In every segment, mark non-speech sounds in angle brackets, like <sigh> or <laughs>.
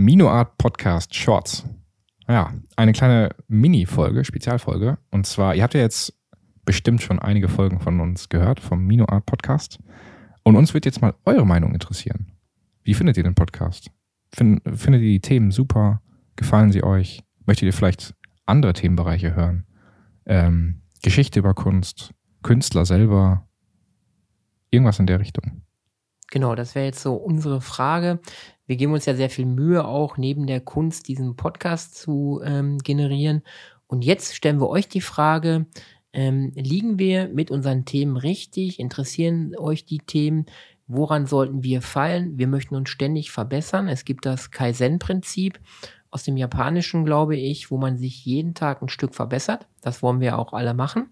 Minoart Podcast Shorts. Ja, eine kleine Mini-Folge, Spezialfolge. Und zwar, ihr habt ja jetzt bestimmt schon einige Folgen von uns gehört, vom Minoart Podcast. Und uns wird jetzt mal eure Meinung interessieren. Wie findet ihr den Podcast? Find, findet ihr die Themen super? Gefallen sie euch? Möchtet ihr vielleicht andere Themenbereiche hören? Ähm, Geschichte über Kunst, Künstler selber, irgendwas in der Richtung. Genau, das wäre jetzt so unsere Frage. Wir geben uns ja sehr viel Mühe, auch neben der Kunst diesen Podcast zu ähm, generieren. Und jetzt stellen wir euch die Frage, ähm, liegen wir mit unseren Themen richtig? Interessieren euch die Themen? Woran sollten wir feilen? Wir möchten uns ständig verbessern. Es gibt das Kaizen-Prinzip aus dem Japanischen, glaube ich, wo man sich jeden Tag ein Stück verbessert. Das wollen wir auch alle machen.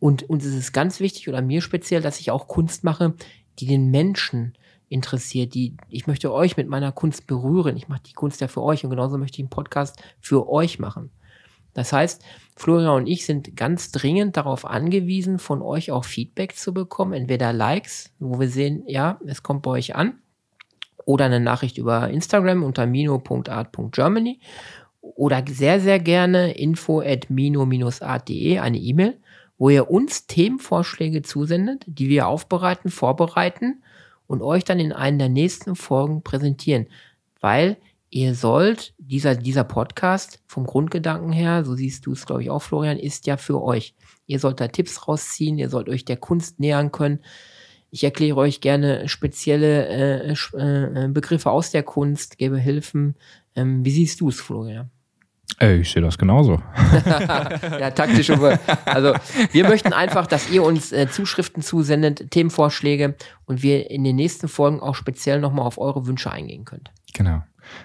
Und uns ist es ganz wichtig, oder mir speziell, dass ich auch Kunst mache, die den Menschen interessiert, die ich möchte euch mit meiner Kunst berühren. Ich mache die Kunst ja für euch und genauso möchte ich einen Podcast für euch machen. Das heißt, Florian und ich sind ganz dringend darauf angewiesen, von euch auch Feedback zu bekommen, entweder Likes, wo wir sehen, ja, es kommt bei euch an, oder eine Nachricht über Instagram unter mino.art.germany oder sehr, sehr gerne info at mino-art.de, eine E-Mail, wo ihr uns Themenvorschläge zusendet, die wir aufbereiten, vorbereiten und euch dann in einer der nächsten Folgen präsentieren. Weil ihr sollt, dieser, dieser Podcast vom Grundgedanken her, so siehst du es, glaube ich, auch, Florian, ist ja für euch. Ihr sollt da Tipps rausziehen, ihr sollt euch der Kunst nähern können. Ich erkläre euch gerne spezielle äh, äh, Begriffe aus der Kunst, gebe Hilfen. Ähm, wie siehst du es, Florian? Ich sehe das genauso. <laughs> ja, taktisch. Also wir möchten einfach, dass ihr uns äh, Zuschriften zusendet, Themenvorschläge und wir in den nächsten Folgen auch speziell nochmal auf eure Wünsche eingehen könnt. Genau.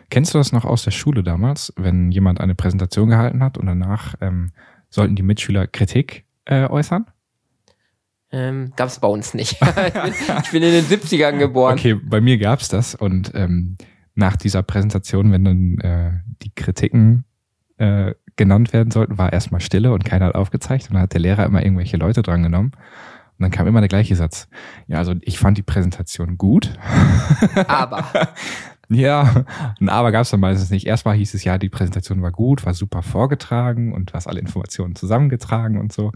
Kennst du das noch aus der Schule damals, wenn jemand eine Präsentation gehalten hat und danach ähm, sollten die Mitschüler Kritik äh, äußern? Ähm, gab es bei uns nicht. <laughs> ich, bin, ich, bin, in den 70ern geboren. Okay, bei mir gab es das und ähm, nach dieser Präsentation, wenn dann äh, die Kritiken äh, genannt werden sollten, war erstmal Stille und keiner hat aufgezeigt. Und dann hat der Lehrer immer irgendwelche Leute drangenommen. Und dann kam immer der gleiche Satz. Ja, also ich fand die Präsentation gut. <laughs> Aber. <laughs> ja, ein Aber gab es dann meistens nicht. Erstmal hieß es ja, die Präsentation war gut, war super vorgetragen und du hast alle Informationen zusammengetragen und so.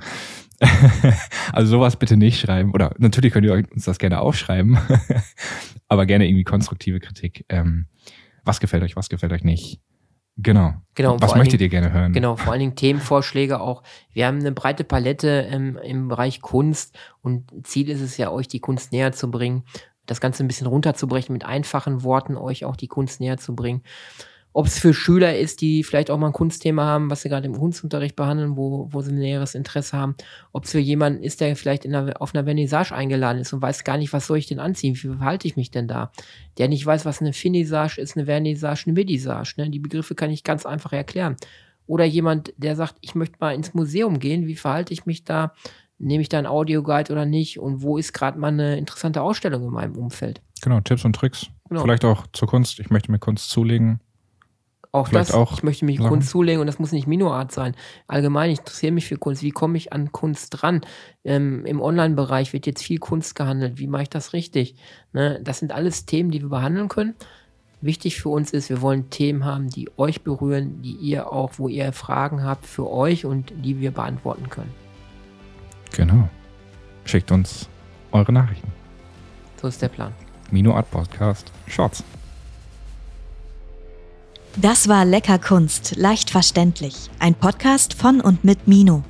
<laughs> also sowas bitte nicht schreiben. Oder natürlich könnt ihr uns das gerne aufschreiben, aber gerne irgendwie konstruktive Kritik. Ähm, was gefällt euch, was gefällt euch nicht? Genau. genau Was möchtet Dingen, ihr gerne hören? Genau, vor allen Dingen Themenvorschläge auch. Wir haben eine breite Palette im, im Bereich Kunst und Ziel ist es ja, euch die Kunst näher zu bringen, das Ganze ein bisschen runterzubrechen, mit einfachen Worten euch auch die Kunst näher zu bringen ob es für Schüler ist, die vielleicht auch mal ein Kunstthema haben, was sie gerade im Kunstunterricht behandeln, wo, wo sie ein näheres Interesse haben. Ob es für jemanden ist, der vielleicht in einer, auf einer Vernissage eingeladen ist und weiß gar nicht, was soll ich denn anziehen, wie verhalte ich mich denn da? Der nicht weiß, was eine Finissage ist, eine Vernissage, eine Medisage. Ne? Die Begriffe kann ich ganz einfach erklären. Oder jemand, der sagt, ich möchte mal ins Museum gehen, wie verhalte ich mich da? Nehme ich da einen Audioguide oder nicht? Und wo ist gerade mal eine interessante Ausstellung in meinem Umfeld? Genau, Tipps und Tricks. Genau. Vielleicht auch zur Kunst. Ich möchte mir Kunst zulegen auch Vielleicht das, auch ich möchte mich Kunst zulegen und das muss nicht Minoart sein. Allgemein, ich interessiere mich für Kunst. Wie komme ich an Kunst dran? Ähm, Im Online-Bereich wird jetzt viel Kunst gehandelt. Wie mache ich das richtig? Ne? Das sind alles Themen, die wir behandeln können. Wichtig für uns ist, wir wollen Themen haben, die euch berühren, die ihr auch, wo ihr Fragen habt für euch und die wir beantworten können. Genau. Schickt uns eure Nachrichten. So ist der Plan. Mino Art Podcast Shorts. Das war Lecker Kunst, leicht verständlich. Ein Podcast von und mit Mino.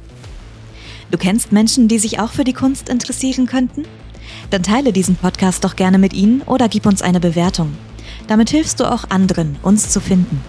Du kennst Menschen, die sich auch für die Kunst interessieren könnten? Dann teile diesen Podcast doch gerne mit ihnen oder gib uns eine Bewertung. Damit hilfst du auch anderen, uns zu finden.